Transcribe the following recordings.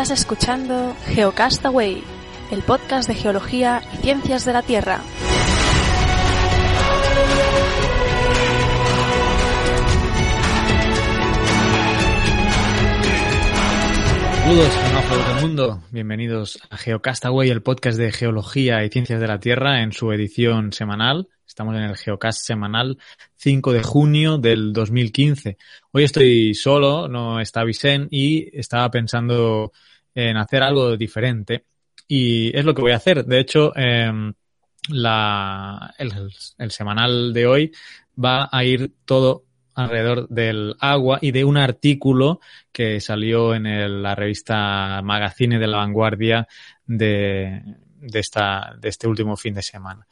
Estás escuchando Geocastaway, el podcast de geología y ciencias de la Tierra. Saludos, geógrafos del mundo. Bienvenidos a Geocastaway, el podcast de geología y ciencias de la Tierra en su edición semanal. Estamos en el Geocast semanal 5 de junio del 2015. Hoy estoy solo, no está Vicen y estaba pensando en hacer algo diferente y es lo que voy a hacer. De hecho, em, la, el, semanal de hoy va a ir todo alrededor del agua y de un artículo que salió en el- la revista Magazine de la Vanguardia de, de, esta, de este último fin de semana.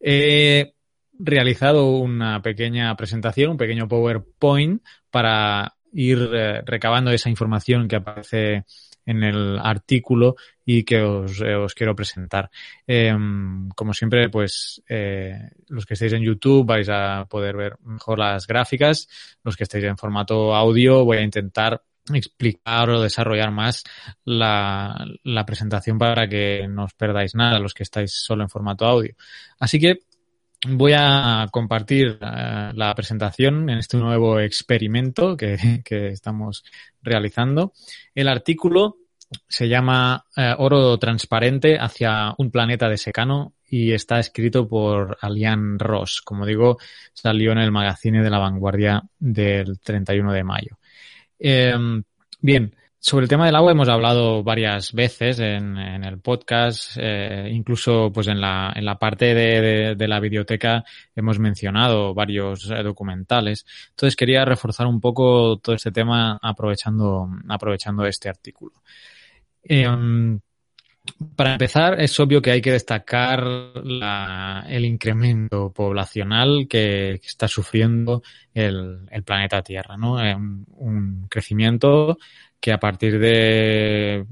He realizado una pequeña presentación, un pequeño PowerPoint para ir eh, recabando esa información que aparece en el artículo y que os, eh, os quiero presentar. Em, como siempre, pues eh, los que estéis en YouTube vais a poder ver mejor las gráficas. Los que estéis en formato audio voy a intentar explicar o desarrollar más la, la presentación para que no os perdáis nada los que estáis solo en formato audio. Así que voy a compartir eh, la presentación en este nuevo experimento que, estamos realizando. El artículo se llama eh, Oro transparente hacia un planeta de secano y está escrito por Alian Ross. Como digo, salió en el magazine de la vanguardia del 31 de mayo. Eh, bien, sobre el tema del agua hemos hablado varias veces en, el podcast, eh, incluso pues en la, en la parte de, de, la biblioteca hemos mencionado varios documentales. Entonces quería reforzar un poco todo este tema aprovechando, aprovechando este artículo. Eh, para empezar, es obvio que hay que destacar el incremento poblacional que, está sufriendo el, planeta Tierra, ¿no? Un, un, crecimiento que a partir de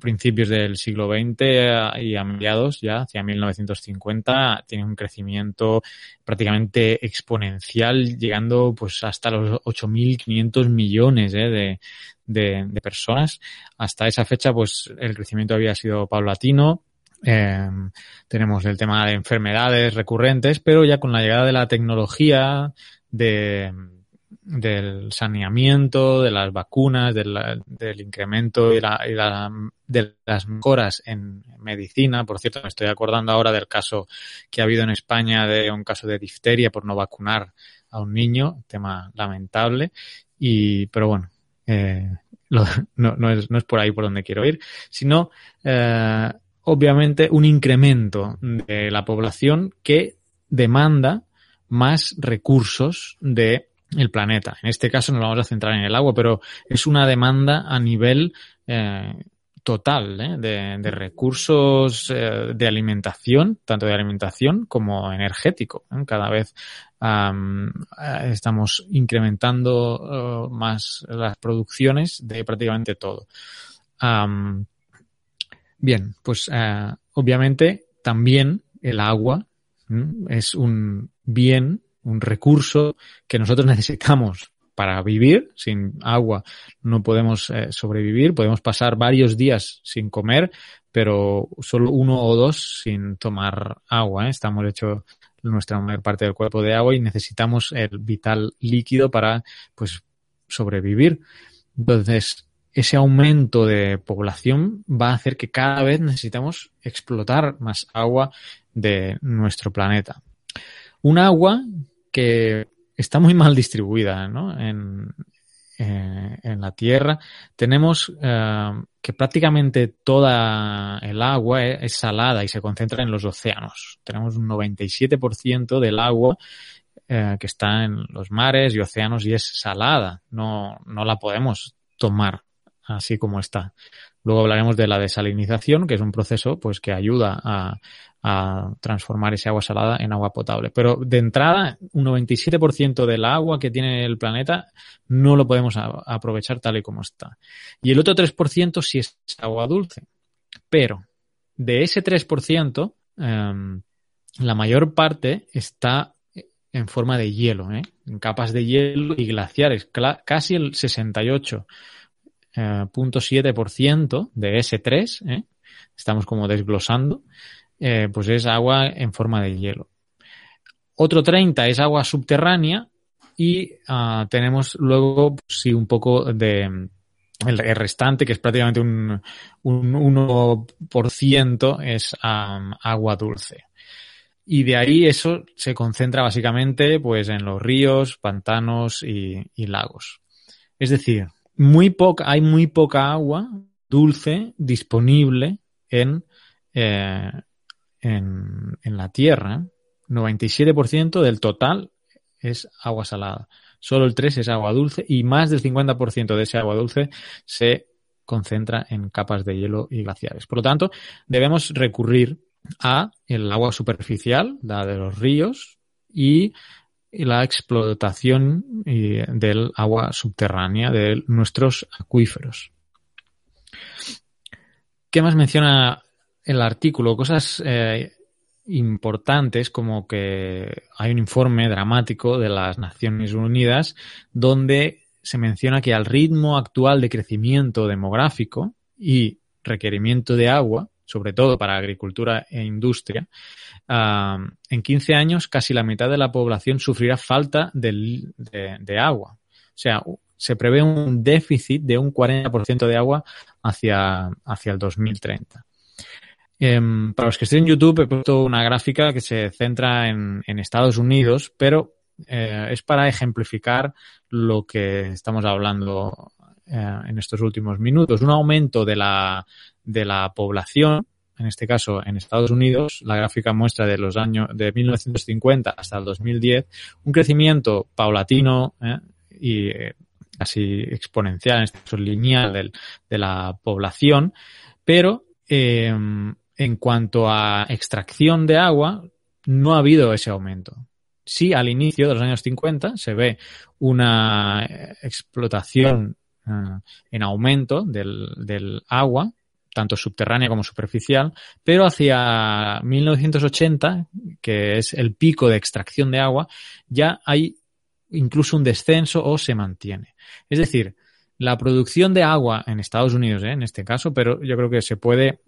principios del siglo XX y a mediados ya, hacia 1950, tiene un crecimiento prácticamente exponencial, llegando pues hasta los 8.500 millones ¿eh? de, de, de, personas. Hasta esa fecha, pues el crecimiento había sido paulatino. Eh, tenemos el tema de enfermedades recurrentes, pero ya con la llegada de la tecnología, de, del saneamiento, de las vacunas, del incremento y, la, de las mejoras en medicina. Por cierto, me estoy acordando ahora del caso que ha habido en España de un caso de difteria por no vacunar a un niño, tema lamentable. Y, pero bueno, eh, no, es, por ahí por donde quiero ir, sino eh, obviamente un incremento de la población que demanda más recursos de el planeta. En este caso nos vamos a centrar en el agua, pero es una demanda a nivel eh, total ¿eh? de, recursos eh, de alimentación, tanto de alimentación como energético. Cada vez estamos incrementando uh, más las producciones de prácticamente todo. Bien, pues obviamente también el agua es un bien un recurso que nosotros necesitamos para vivir. Sin agua no podemos eh, sobrevivir. Podemos pasar varios días sin comer, pero solo uno o dos sin tomar agua. ¿eh? Estamos hechos nuestra mayor parte del cuerpo de agua y necesitamos el vital líquido para pues sobrevivir. Entonces, ese aumento de población va a hacer que cada vez necesitamos explotar más agua de nuestro planeta. Un agua que está muy mal distribuida ¿no? en, eh, en, la Tierra. Tenemos eh, que prácticamente toda el agua es, es, salada y se concentra en los océanos. Tenemos un 97% del agua eh, que está en los mares y océanos y es salada. No, no la podemos tomar así como está. Luego hablaremos de la desalinización, que es un proceso pues que ayuda a, a transformar esa agua salada en agua potable. Pero de entrada, un 97% del agua que tiene el planeta no lo podemos aprovechar tal y como está. Y el otro 3% sí es agua dulce. Pero de ese 3%, eh, la mayor parte está en forma de hielo, ¿eh? en capas de hielo y glaciares, casi el 68 0.7% de S3, ¿eh? estamos como desglosando, eh, pues es agua en forma de hielo. Otro 30 es agua subterránea y uh, tenemos luego pues, un poco de el, restante, que es prácticamente un, un 1%, es agua dulce. Y de ahí eso se concentra básicamente pues en los ríos, pantanos y, y lagos. Es decir, muy poca, hay muy poca agua dulce disponible en, eh, en, la Tierra. 97% del total es agua salada. Solo el 3 es agua dulce y más del 50% de ese agua dulce se concentra en capas de hielo y glaciares. Por lo tanto, debemos recurrir a el agua superficial, la de los ríos, y la explotación del agua subterránea de nuestros acuíferos. ¿Qué más menciona el artículo? Cosas eh, importantes como que hay un informe dramático de las Naciones Unidas donde se menciona que al ritmo actual de crecimiento demográfico y requerimiento de agua, sobre todo para agricultura e industria, en 15 años casi la mitad de la población sufrirá falta de, de, de agua. O sea, se prevé un déficit de un 40% de agua hacia, hacia el 2030. Eh, para los que estén en YouTube he puesto una gráfica que se centra en, Estados Unidos, pero eh, es para ejemplificar lo que estamos hablando eh, en estos últimos minutos. Un aumento de la, de la población, en este caso en Estados Unidos, la gráfica muestra de los años de 1950 hasta el 2010, un crecimiento paulatino eh, y eh, así exponencial, en este caso lineal del, de la población, pero eh, en cuanto a extracción de agua, no ha habido ese aumento. Sí, al inicio de los años 50 se ve una explotación uh, en aumento del, del agua, tanto subterránea como superficial, pero hacia 1980, que es el pico de extracción de agua, ya hay incluso un descenso o se mantiene. Es decir, la producción de agua en Estados Unidos, ¿eh? en este caso, pero yo creo que se puede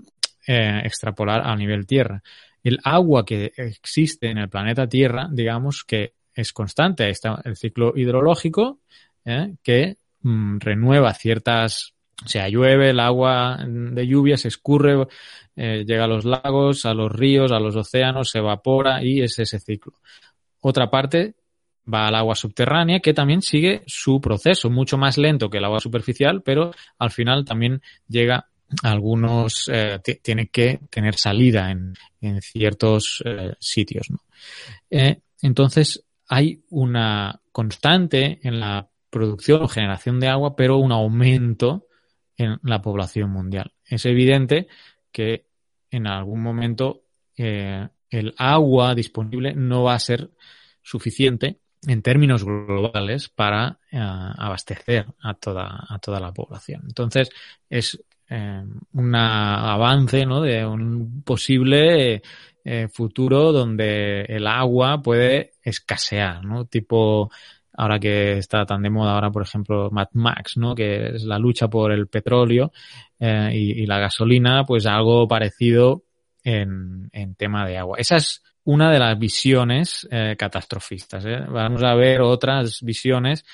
eh, extrapolar a nivel tierra. El agua que existe en el planeta Tierra, digamos que es constante. Está el ciclo hidrológico ¿eh? que mm, renueva ciertas, o sea, llueve, el agua de lluvia se escurre, eh, llega a los lagos, a los ríos, a los océanos, se evapora y es ese ciclo. Otra parte va al agua subterránea que también sigue su proceso, mucho más lento que el agua superficial, pero al final también llega algunos eh, tiene que tener salida en, en ciertos eh, sitios. Eh, entonces hay una constante en la producción o generación de agua, pero un aumento en la población mundial. Es evidente que en algún momento el agua disponible no va a ser suficiente en términos globales para abastecer a toda, a toda la población. Entonces, es eh, un avance ¿no? de un posible eh, futuro donde el agua puede escasear, ¿no? Tipo, ahora que está tan de moda ahora, por ejemplo, Mad Max, ¿no? Que es la lucha por el petróleo eh, y, la gasolina, pues algo parecido en, en, tema de agua. Esa es una de las visiones eh, catastrofistas. ¿eh? Vamos a ver otras visiones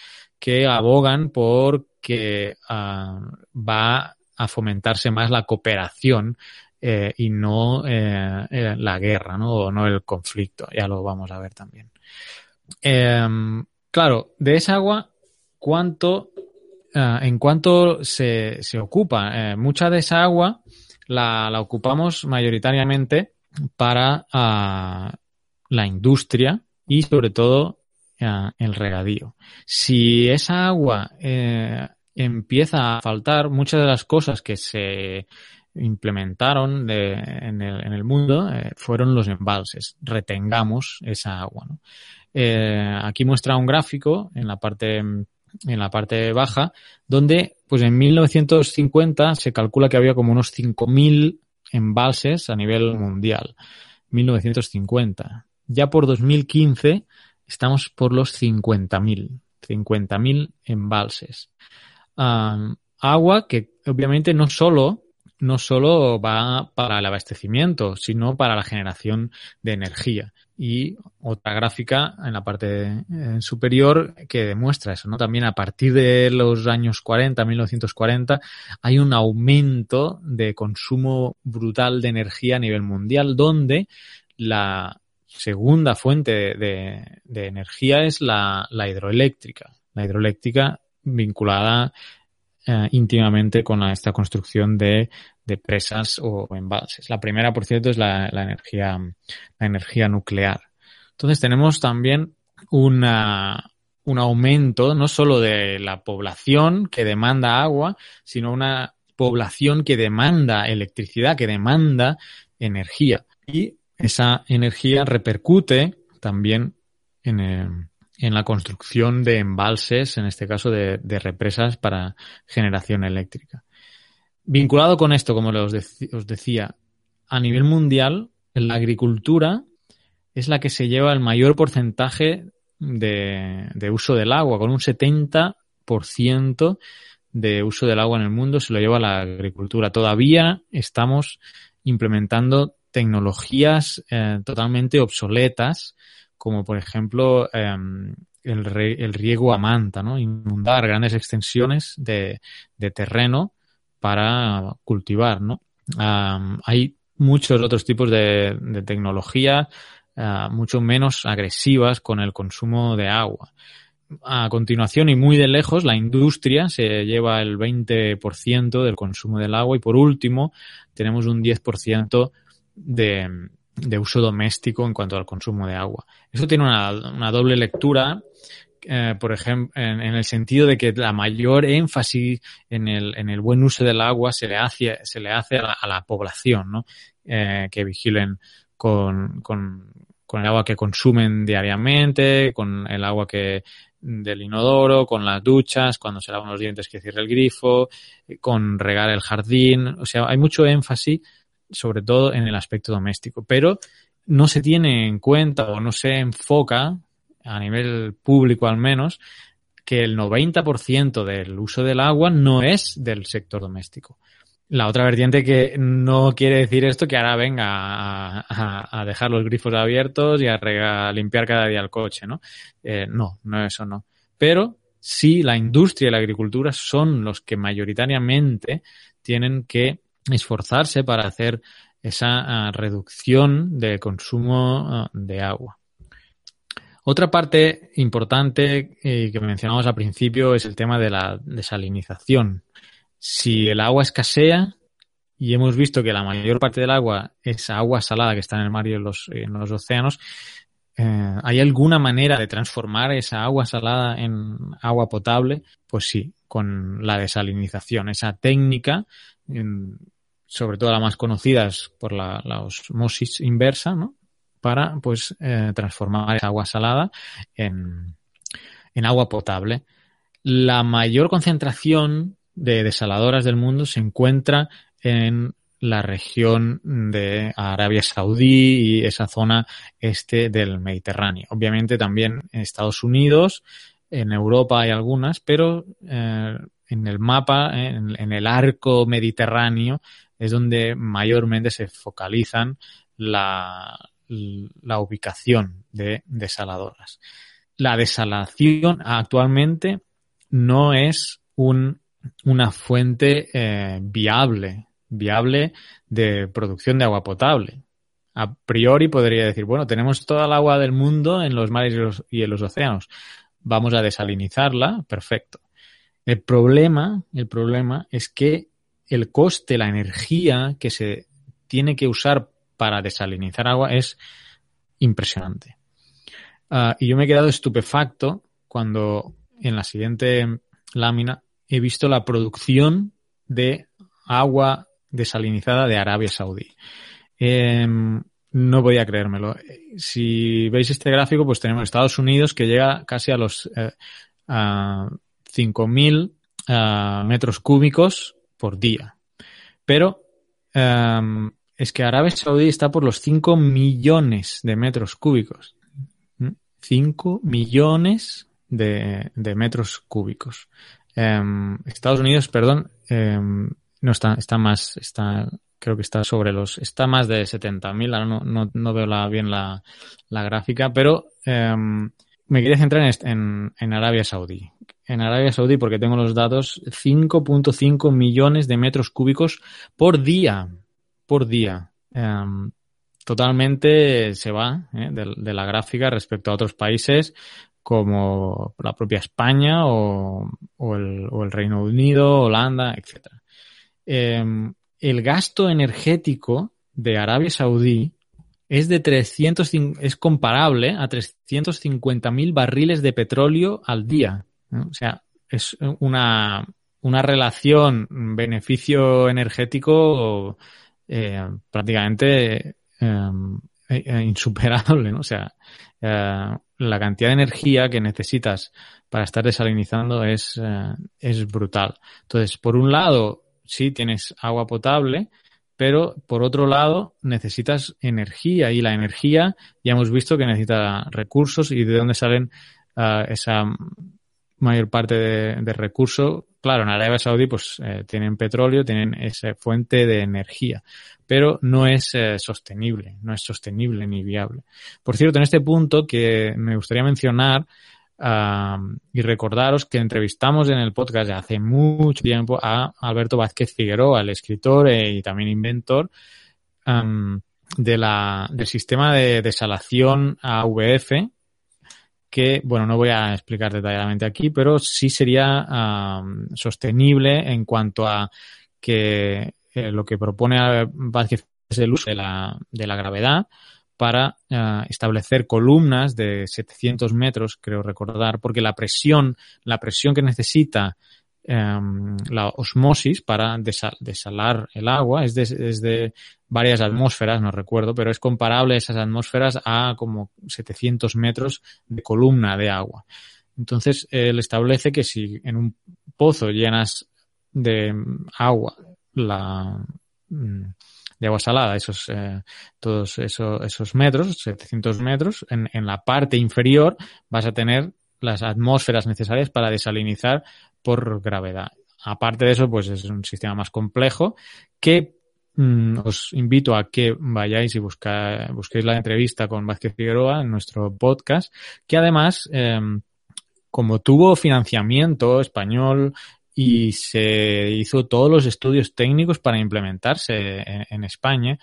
que abogan por que uh, va a fomentarse más la cooperación eh, y no eh, eh, la guerra, ¿no? O no el conflicto. Ya lo vamos a ver también. Em, claro, de esa agua, ¿cuánto, en cuánto se, se ocupa? mucha de esa agua la, la ocupamos mayoritariamente para uh, la industria y sobre todo uh, el regadío. Si esa agua eh, empieza a faltar muchas de las cosas que se implementaron en, el, en, el, mundo eh, fueron los embalses. Retengamos esa agua. Eh, aquí muestra un gráfico en la parte en la parte baja, donde pues en 1950 se calcula que había como unos 5.000 embalses a nivel mundial. 1950. Ya por 2015 estamos por los 50.000. 50.000 embalses. Agua que obviamente no solo no solo va para el abastecimiento, sino para la generación de energía. Y otra gráfica en la parte eh, superior que demuestra eso, ¿no? También a partir de los años 40, 1940, hay un aumento de consumo brutal de energía a nivel mundial, donde la segunda fuente de, energía es la, la hidroeléctrica. La hidroeléctrica vinculada eh, íntimamente con esta construcción de, presas o, embalses. La primera, por cierto, es la, energía, la energía nuclear. Entonces tenemos también una, un aumento no solo de la población que demanda agua, sino una población que demanda electricidad, que demanda energía. Y esa energía repercute también en, en la construcción de embalses, en este caso de, represas para generación eléctrica. Vinculado con esto, como os, decía, a nivel mundial, la agricultura es la que se lleva el mayor porcentaje de, de uso del agua, con un 70% de uso del agua en el mundo se lo lleva la agricultura. Todavía estamos implementando tecnologías eh, totalmente obsoletas como por ejemplo em, el, riego a manta. Inundar grandes extensiones de, terreno para cultivar, hay muchos otros tipos de, tecnología eh, mucho menos agresivas con el consumo de agua. A continuación y muy de lejos, la industria se lleva el 20% del consumo del agua y por último tenemos un 10% de, de uso doméstico en cuanto al consumo de agua. Eso tiene una, doble lectura, eh, por ejemplo, en, el sentido de que la mayor énfasis en el, en el buen uso del agua se le hace, se le hace a la, población, ¿no? Eh, que vigilen con, con, con el agua que consumen diariamente, con el agua que del inodoro, con las duchas, cuando se lavan los dientes que cierre el grifo, con regar el jardín. O sea, hay mucho énfasis sobre todo en el aspecto doméstico, pero no se tiene en cuenta o no se enfoca, a nivel público al menos, que el 90% del uso del agua no es del sector doméstico. La otra vertiente que no quiere decir esto que ahora venga a, dejar los grifos abiertos y a, limpiar cada día el coche, ¿no? Eh, no, no eso no. Pero sí la industria y la agricultura son los que mayoritariamente tienen que esforzarse para hacer esa ah, reducción de consumo ah, de agua. Otra parte importante eh, que mencionamos al principio es el tema de la desalinización. Si el agua escasea, y hemos visto que la mayor parte del agua es agua salada que está en el mar y en los, océanos, eh, ¿hay alguna manera de transformar esa agua salada en agua potable? Pues sí, con la desalinización. Esa técnica sobre todo la más conocida es por la, osmosis inversa, ¿no? Para, pues, eh, transformar esa agua salada en, agua potable. La mayor concentración de desaladoras del mundo se encuentra en la región de Arabia Saudí y esa zona este del Mediterráneo. Obviamente también en Estados Unidos, en Europa hay algunas, pero eh, en el mapa, en, el arco mediterráneo, es donde mayormente se focalizan la, ubicación de desaladoras. La desalación actualmente no es una fuente eh, viable, viable de producción de agua potable. A priori podría decir, bueno, tenemos toda el agua del mundo en los mares y en los océanos. Vamos a desalinizarla, perfecto. El problema, el problema es que el coste, la energía que se tiene que usar para desalinizar agua es impresionante. Ah, y yo me he quedado estupefacto cuando en la siguiente lámina he visto la producción de agua desalinizada de Arabia Saudí. Em, no podía creérmelo. Si veis este gráfico, pues tenemos Estados Unidos que llega casi a los eh, 5.000 ah, metros cúbicos por día. Pero es que Arabia Saudí está por los 5 millones de metros cúbicos. 5 ¿Mm? millones de, metros cúbicos Em, Estados Unidos, perdón, em, no está, está más, está, creo que está sobre los, está más de 70.000, ahora no, no, no veo bien la, la gráfica, pero em, me quería centrar en, en, en, Arabia Saudí. En Arabia Saudí, porque tengo los datos, 5.5 millones de metros cúbicos por día, por día. Um, totalmente se va ¿eh? de, la gráfica respecto a otros países como la propia España o, el, Reino Unido, Holanda, etc. Eh, el gasto energético de Arabia Saudí es de 300, es comparable a 350.000 barriles de petróleo al día. O sea, es una, una relación beneficio energético eh, prácticamente eh, insuperable, ¿no? O sea, eh, la cantidad de energía que necesitas para estar desalinizando es, eh, es brutal. Entonces, por un lado, sí tienes agua potable, pero por otro lado necesitas energía y la energía ya hemos visto que necesita recursos y de dónde salen esa mayor parte de, de recursos. Claro, en Arabia Saudí pues eh, tienen petróleo, tienen esa fuente de energía, pero no es eh, sostenible, no es sostenible ni viable. Por cierto, en este punto que me gustaría mencionar Uh, y recordaros que entrevistamos en el podcast hace mucho tiempo a Alberto Vázquez Figueroa, el escritor y también inventor um, de la, del sistema de desalación AVF, que, bueno, no voy a explicar detalladamente aquí, pero sí sería sostenible en cuanto a que eh, lo que propone Vázquez es el uso de la, de la gravedad para uh, establecer columnas de 700 metros, creo recordar, porque la presión, la presión que necesita um, la osmosis para desal desalar el agua es de, es de, varias atmósferas, no recuerdo, pero es comparable esas atmósferas a como 700 metros de columna de agua. Entonces, él establece que si en un pozo llenas de agua la, mm, de agua salada, esos, eh, todos esos, esos metros, 700 metros, en, en la parte inferior vas a tener las atmósferas necesarias para desalinizar por gravedad. Aparte de eso, pues es un sistema más complejo que mmm, os invito a que vayáis y busquéis la entrevista con Vázquez Figueroa en nuestro podcast, que además, eh, como tuvo financiamiento español y se hizo todos los estudios técnicos para implementarse en, en España.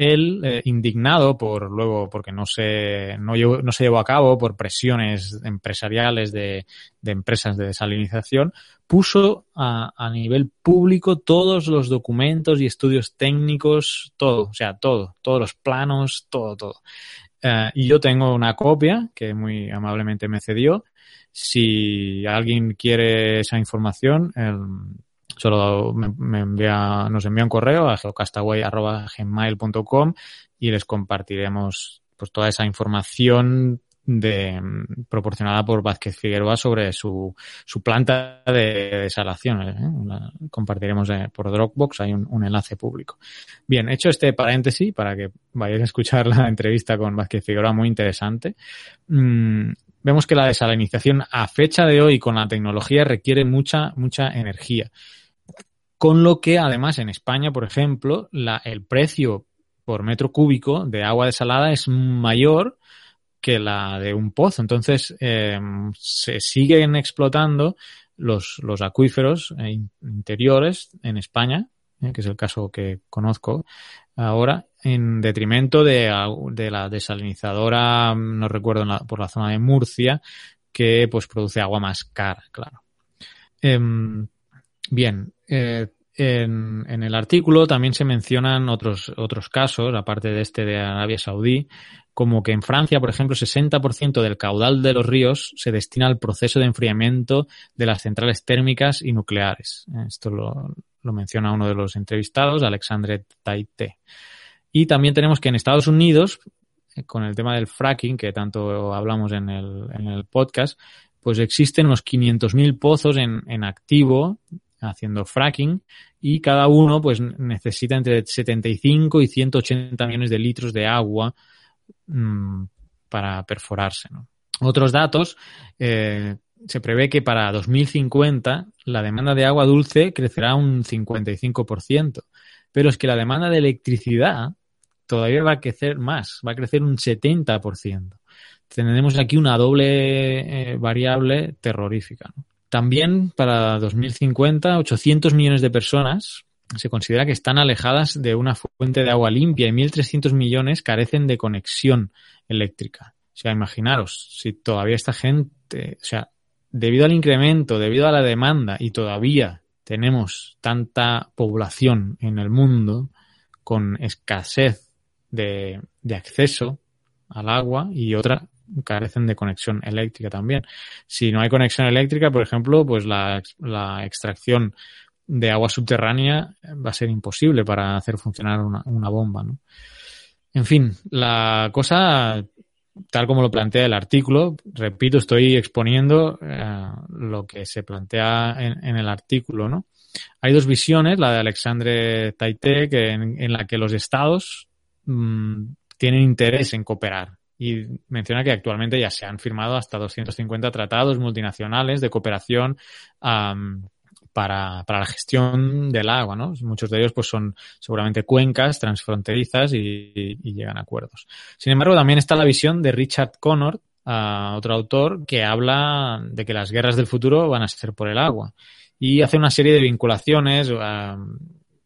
Él, eh, indignado por luego, porque no se, no, no se llevó a cabo por presiones empresariales de, de empresas de desalinización, puso a, a, nivel público todos los documentos y estudios técnicos, todo, o sea, todo, todos los planos, todo, todo. Uh, y yo tengo una copia que muy amablemente me cedió si alguien quiere esa información, el, solo me, envía, nos envía un correo a geocastaway.gmail.com y les compartiremos pues toda esa información de, proporcionada por Vázquez Figueroa sobre su, su planta de desalación. ¿eh? La compartiremos eh, por Dropbox, hay un, un, enlace público. Bien, hecho este paréntesis para que vayáis a escuchar la entrevista con Vázquez Figueroa, muy interesante. Mm, vemos que la desalinización a fecha de hoy con la tecnología requiere mucha, mucha energía. Con lo que además en España, por ejemplo, la, el precio por metro cúbico de agua desalada es mayor que la de un pozo. Entonces, eh, se siguen explotando los, los acuíferos eh, interiores en España, eh, que es el caso que conozco ahora, en detrimento de, de la desalinizadora, no recuerdo, la, por la zona de Murcia, que pues produce agua más cara, claro. Eh, bien, eh, en, en, el artículo también se mencionan otros, otros casos, aparte de este de Arabia Saudí, como que en Francia, por ejemplo, 60% del caudal de los ríos se destina al proceso de enfriamiento de las centrales térmicas y nucleares. Esto lo, lo menciona uno de los entrevistados, Alexandre Taité. Y también tenemos que en Estados Unidos, con el tema del fracking, que tanto hablamos en el, en el podcast, pues existen unos 500.000 pozos en, en activo haciendo fracking y cada uno pues necesita entre 75 y 180 millones de litros de agua mmm, para perforarse. ¿no? Otros datos, eh, se prevé que para 2050 la demanda de agua dulce crecerá un 55%, pero es que la demanda de electricidad todavía va a crecer más, va a crecer un 70%. Tenemos aquí una doble eh, variable terrorífica. También para 2050, 800 millones de personas se considera que están alejadas de una fuente de agua limpia y 1.300 millones carecen de conexión eléctrica. O sea, imaginaros, si todavía esta gente, o sea, debido al incremento, debido a la demanda y todavía tenemos tanta población en el mundo con escasez de, de acceso al agua y otra carecen de conexión eléctrica también. Si no hay conexión eléctrica, por ejemplo, pues la, la extracción de agua subterránea va a ser imposible para hacer funcionar una, bomba, ¿no? En fin, la cosa, tal como lo plantea el artículo, repito, estoy exponiendo eh, lo que se plantea en, el artículo, ¿no? Hay dos visiones, la de Alexandre Taité, que en, la que los estados mmm, tienen interés en cooperar y menciona que actualmente ya se han firmado hasta 250 tratados multinacionales de cooperación para, para la gestión del agua, ¿no? Muchos de ellos pues son seguramente cuencas transfronterizas y, llegan a acuerdos. Sin embargo, también está la visión de Richard Connor, uh, otro autor, que habla de que las guerras del futuro van a ser por el agua y hace una serie de vinculaciones uh,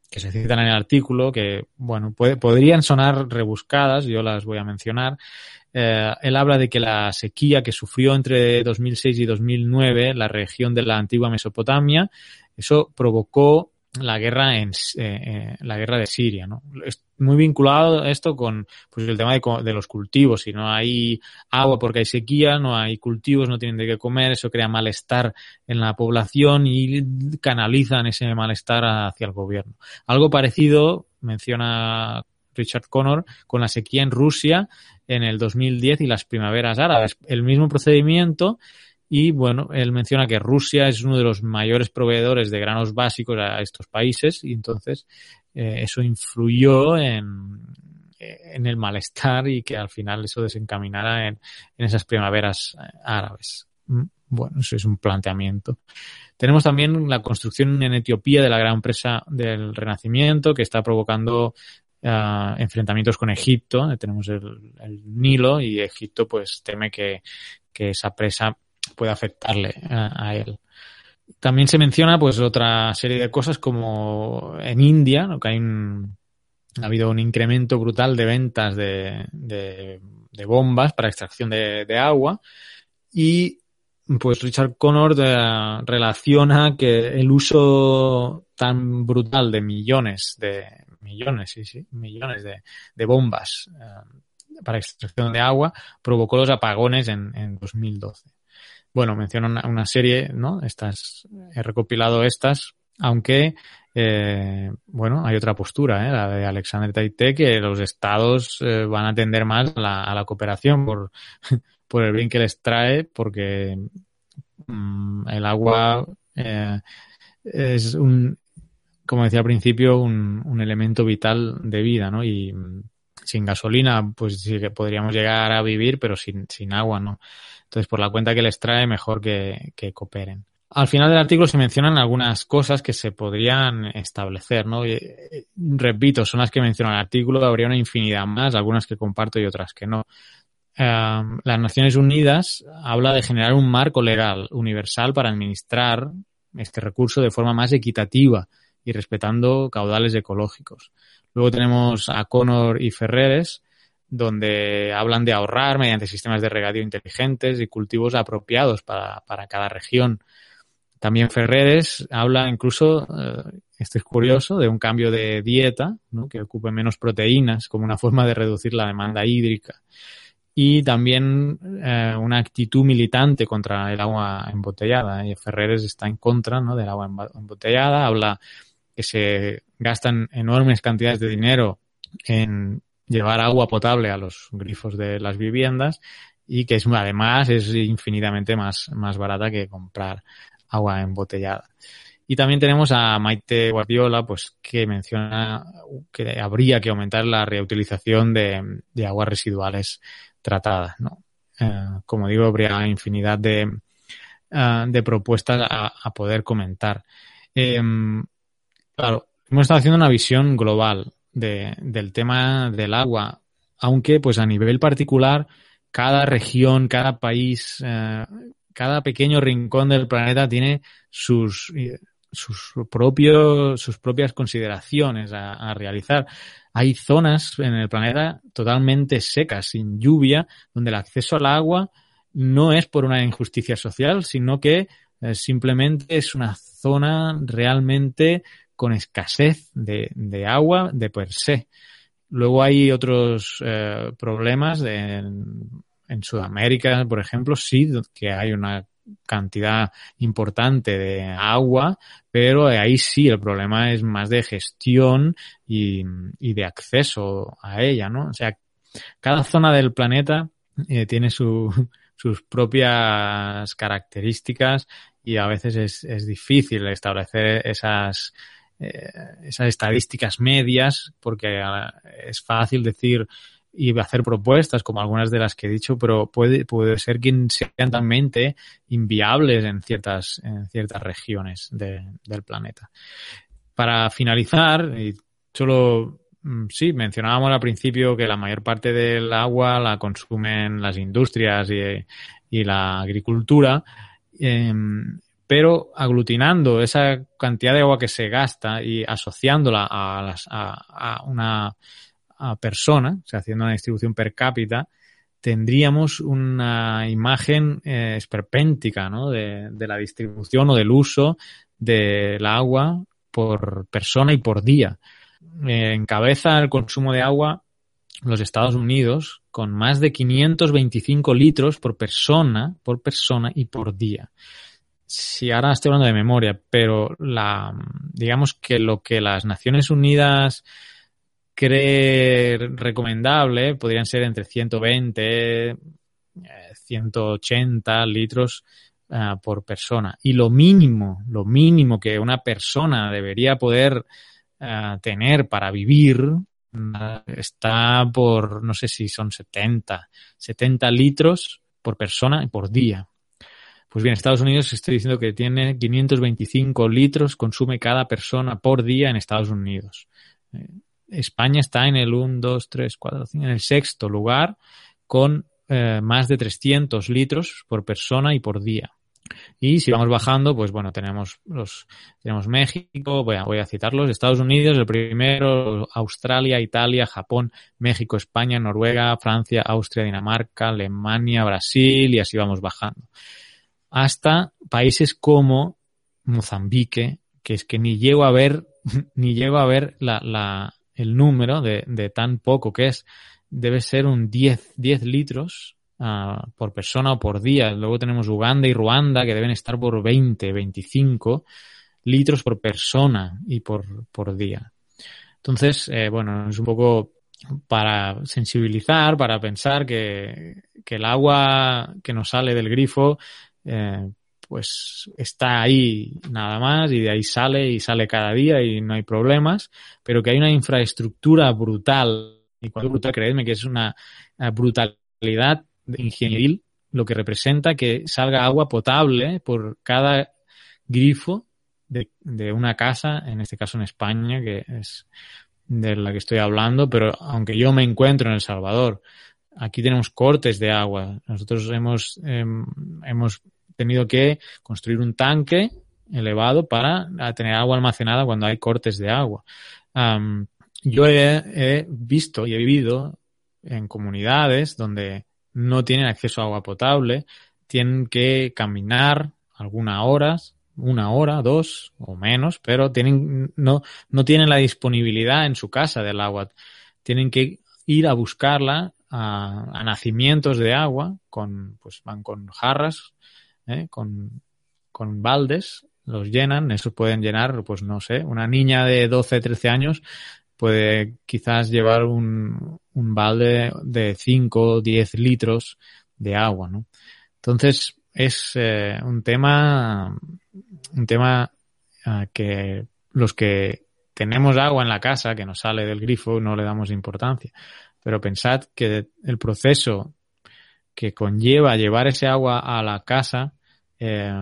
que se citan en el artículo que, bueno, puede, podrían sonar rebuscadas, yo las voy a mencionar. Eh, él habla de que la sequía que sufrió entre 2006 y 2009 la región de la antigua Mesopotamia, eso provocó la guerra en eh, eh, la guerra de Siria, ¿no? Es muy vinculado esto con pues el tema de, de, los cultivos. Si no hay agua porque hay sequía, no hay cultivos, no tienen de qué comer, eso crea malestar en la población y canalizan ese malestar hacia el gobierno. Algo parecido menciona Richard Connor con la sequía en Rusia en el 2010 y las primaveras árabes. El mismo procedimiento y bueno, él menciona que Rusia es uno de los mayores proveedores de granos básicos a estos países y entonces eh, eso influyó en, en el malestar y que al final eso desencaminara en, en esas primaveras eh, árabes. Mm, bueno, eso es un planteamiento. Tenemos también la construcción en Etiopía de la gran presa del Renacimiento que está provocando uh, enfrentamientos con Egipto. Tenemos el, Nilo y Egipto pues teme que, que esa presa pueda afectarle a, él. También se menciona pues otra serie de cosas como en India, que hay un, ha habido un incremento brutal de ventas de, de, de bombas para extracción de, de, agua y pues Richard Connor eh, relaciona que el uso tan brutal de millones de millones, sí, sí, millones de, de bombas eh, para extracción de agua provocó los apagones en, en 2012. Bueno, menciono una, serie, ¿no? Estas, he recopilado estas, aunque, eh, bueno, hay otra postura, ¿eh? la de Alexander Taité, que los estados eh, van a tender más a la, a la cooperación por, por el bien que les trae, porque mmm, el agua eh, es un, como decía al principio, un, elemento vital de vida, ¿no? Y sin gasolina, pues sí que podríamos llegar a vivir, pero sin, sin agua, ¿no? Entonces, por la cuenta que les trae, mejor que, que cooperen. Al final del artículo se mencionan algunas cosas que se podrían establecer, ¿no? Y, repito, son las que menciona el artículo, habría una infinidad más, algunas que comparto y otras que no. Um, las Naciones Unidas habla de generar un marco legal universal para administrar este recurso de forma más equitativa y respetando caudales ecológicos. Luego tenemos a Connor y Ferreres, donde hablan de ahorrar mediante sistemas de regadío inteligentes y cultivos apropiados para, para cada región. También Ferreres habla incluso, eh, esto es curioso, de un cambio de dieta, ¿no? que ocupe menos proteínas como una forma de reducir la demanda hídrica. Y también eh, una actitud militante contra el agua embotellada. Y Ferreres está en contra ¿no? del agua embotellada, habla que se gastan enormes cantidades de dinero en llevar agua potable a los grifos de las viviendas y que es además es infinitamente más, más barata que comprar agua embotellada. Y también tenemos a Maite Guardiola, pues que menciona que habría que aumentar la reutilización de, de aguas residuales tratadas, ¿no? Eh, como digo, habría infinidad de, ah, de propuestas a, poder comentar. Em, claro, hemos estado haciendo una visión global del tema del agua, aunque pues a nivel particular cada región, cada país, eh, cada pequeño rincón del planeta tiene sus, sus, propios, sus propias consideraciones a, realizar. Hay zonas en el planeta totalmente secas, sin lluvia, donde el acceso al agua no es por una injusticia social, sino que eh, simplemente es una zona realmente con escasez de, agua de per se. Luego hay otros eh, problemas de, en, Sudamérica, por ejemplo, sí que hay una cantidad importante de agua, pero ahí sí el problema es más de gestión y, y de acceso a ella, ¿no? O sea, cada zona del planeta eh, tiene su, sus propias características y a veces es, es difícil establecer esas, eh, esas estadísticas medias porque ah, es fácil decir y hacer propuestas como algunas de las que he dicho, pero puede, puede ser que sean también inviables en ciertas, en ciertas regiones del planeta. Para finalizar, y solo mm, sí, mencionábamos al principio que la mayor parte del agua la consumen las industrias y, y la agricultura. Eh, pero aglutinando esa cantidad de agua que se gasta y asociándola a, las, a, una persona, o sea, haciendo una distribución per cápita, tendríamos una imagen eh, esperpéntica ¿no? de, la distribución o del uso del agua por persona y por día. Eh, encabeza el consumo de agua los Estados Unidos con más de 525 litros por persona, por persona y por día si ahora estoy hablando de memoria, pero la, digamos que lo que las Naciones Unidas cree recomendable podrían ser entre 120, 180 eh, litros eh, por persona. Y lo mínimo, lo mínimo que una persona debería poder eh, tener para vivir está por, no sé si son 70, 70 litros por persona y por día. Pues bien, Estados Unidos estoy diciendo que tiene 525 litros consume cada persona por día en Estados Unidos. Eh, España está en el 1, 2, 3, 4, 5, en el sexto lugar con eh, más de 300 litros por persona y por día. Y si vamos bajando, pues bueno, tenemos los, tenemos México, voy a, voy a citarlos, Estados Unidos, el primero, Australia, Italia, Japón, México, España, Noruega, Francia, Austria, Dinamarca, Alemania, Brasil y así vamos bajando hasta países como Mozambique, que es que ni llego a ver, ni llego a ver la, la, el número de, de, tan poco que es. Debe ser un 10, 10 litros uh, por persona o por día. Luego tenemos Uganda y Ruanda que deben estar por 20, 25 litros por persona y por, por día. Entonces, eh, bueno, es un poco para sensibilizar, para pensar que, que el agua que nos sale del grifo eh, pues está ahí nada más y de ahí sale y sale cada día y no hay problemas, pero que hay una infraestructura brutal, y cuando brutal, creedme que es una brutalidad ingenieril lo que representa que salga agua potable por cada grifo de, de, una casa, en este caso en España, que es de la que estoy hablando, pero aunque yo me encuentro en El Salvador, aquí tenemos cortes de agua. Nosotros hemos, eh, hemos tenido que construir un tanque elevado para tener agua almacenada cuando hay cortes de agua. yo he, visto y he vivido en comunidades donde no tienen acceso a agua potable, tienen que caminar algunas horas, una hora, dos o menos, pero tienen, no, no tienen la disponibilidad en su casa del agua. Tienen que ir a buscarla a, a nacimientos de agua, con, pues van con jarras ¿eh? con, con baldes, los llenan, esos pueden llenar, pues no sé, una niña de 12, 13 años puede quizás llevar un, un balde de 5, 10 litros de agua, ¿no? Entonces, es eh, un tema, un tema uh, que los que tenemos agua en la casa que nos sale del grifo no le damos importancia. Pero pensad que el proceso que conlleva llevar ese agua a la casa eh,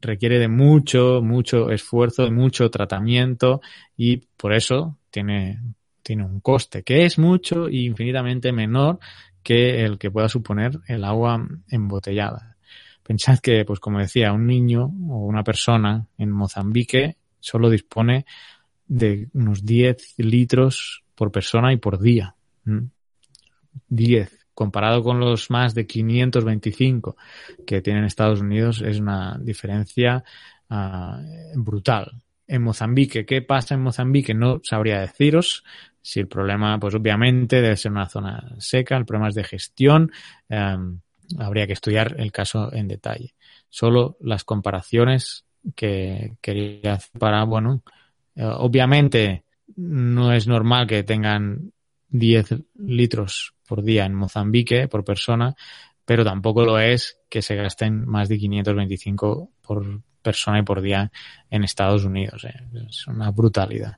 requiere de mucho, mucho esfuerzo, de mucho tratamiento y por eso tiene, tiene un coste que es mucho e infinitamente menor que el que pueda suponer el agua embotellada. Pensad que, pues como decía, un niño o una persona en Mozambique solo dispone de unos 10 litros por persona y por día. 10. Comparado con los más de 525 que tienen Estados Unidos, es una diferencia uh, brutal. En Mozambique, ¿qué pasa en Mozambique? No sabría deciros. Si el problema, pues obviamente debe ser una zona seca, el problema es de gestión. Um, habría que estudiar el caso en detalle. Solo las comparaciones que quería hacer para, bueno, eh, obviamente no es normal que tengan 10 litros por día en Mozambique por persona, pero tampoco lo es que se gasten más de 525 por persona y por día en Estados Unidos. Eh. Es una brutalidad.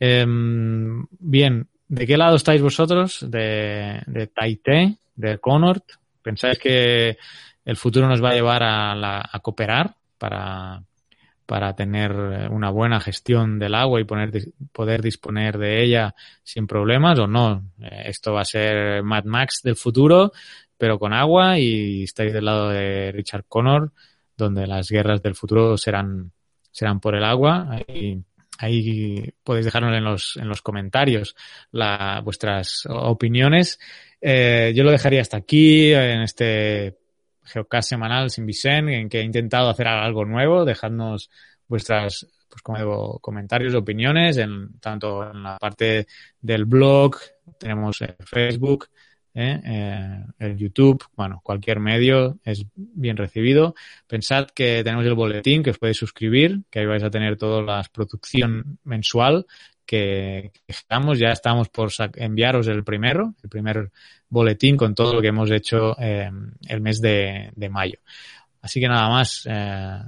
Eh, bien, ¿de qué lado estáis vosotros? ¿De, de Taité? ¿De Connaught? ¿Pensáis que el futuro nos va a llevar a, la, a cooperar para, para tener una buena gestión del agua y poder disponer de ella sin problemas o no. Eh, esto va a ser Mad Max del futuro, pero con agua y estáis del lado de Richard Connor, donde las guerras del futuro serán, serán por el agua. Ahí, ahí podéis dejarnos en los, en los comentarios la, vuestras opiniones. Eh, yo lo dejaría hasta aquí en este Geocast semanal sin Vicen, en que he intentado hacer algo nuevo, dejadnos vuestras pues como digo, comentarios, opiniones, en, tanto en la parte del blog, tenemos Facebook, ¿eh? eh, el YouTube, bueno, cualquier medio es bien recibido. Pensad que tenemos el boletín que os podéis suscribir, que ahí vais a tener toda la producción mensual que, estamos, ya estamos por enviaros el primero, el primer boletín con todo lo que hemos hecho eh, el mes de, mayo. Así que nada más, eh,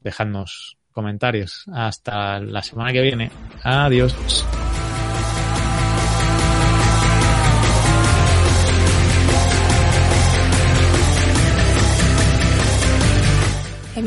dejadnos comentarios. Hasta la semana que viene. Adiós.